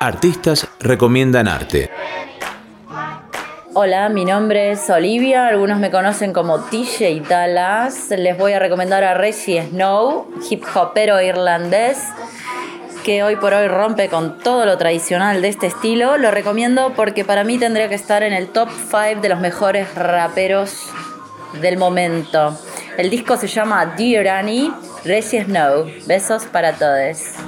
Artistas recomiendan arte. Hola, mi nombre es Olivia, algunos me conocen como TJ Dallas. Les voy a recomendar a Reggie Snow, hip hopero irlandés, que hoy por hoy rompe con todo lo tradicional de este estilo. Lo recomiendo porque para mí tendría que estar en el top 5 de los mejores raperos del momento. El disco se llama Dear Annie, Reggie Snow. Besos para todos.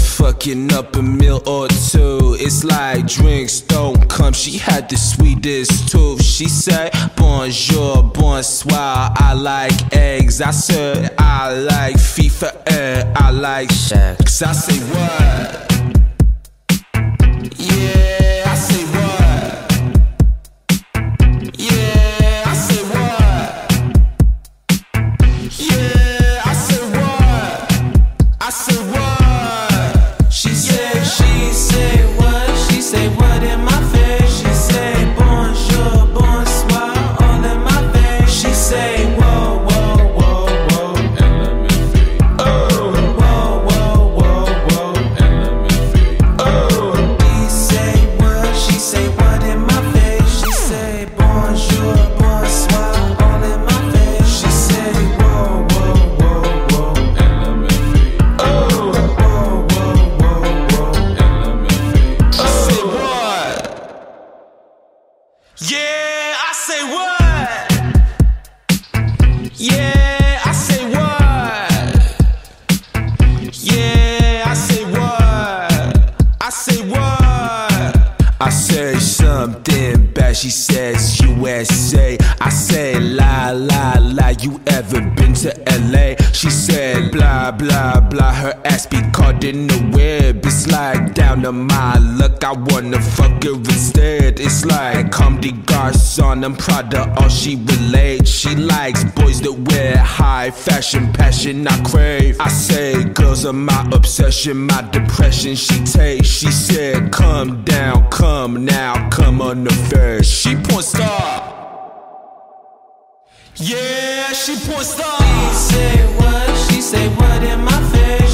fucking up a meal or two. It's like drinks don't come. She had the sweetest tooth. She said bonjour, bonsoir. I like eggs. I said I like FIFA and I like Shaq. I say what? Yeah, She says USA. I say la la la. You ever been to LA? She said blah blah blah. Her ass be caught in the web. It's like down to my luck. I wanna fuck her instead. It's like come the garçon. I'm proud Prada. All she relates. She likes boys that wear high fashion, passion. I crave. I say girls are my obsession, my depression. She takes. She said come down, come now, come on the first. She point star. Yeah, she point star. She say what? She say what in my face?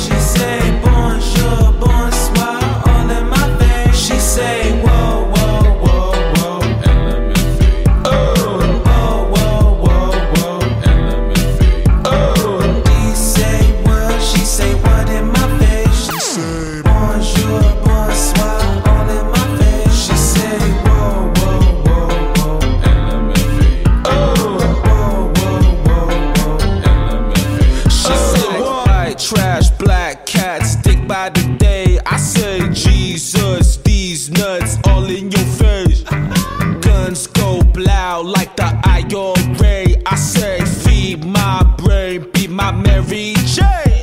These nuts all in your face. Guns go loud like the IRA. I say feed my brain, be my Mary Jane.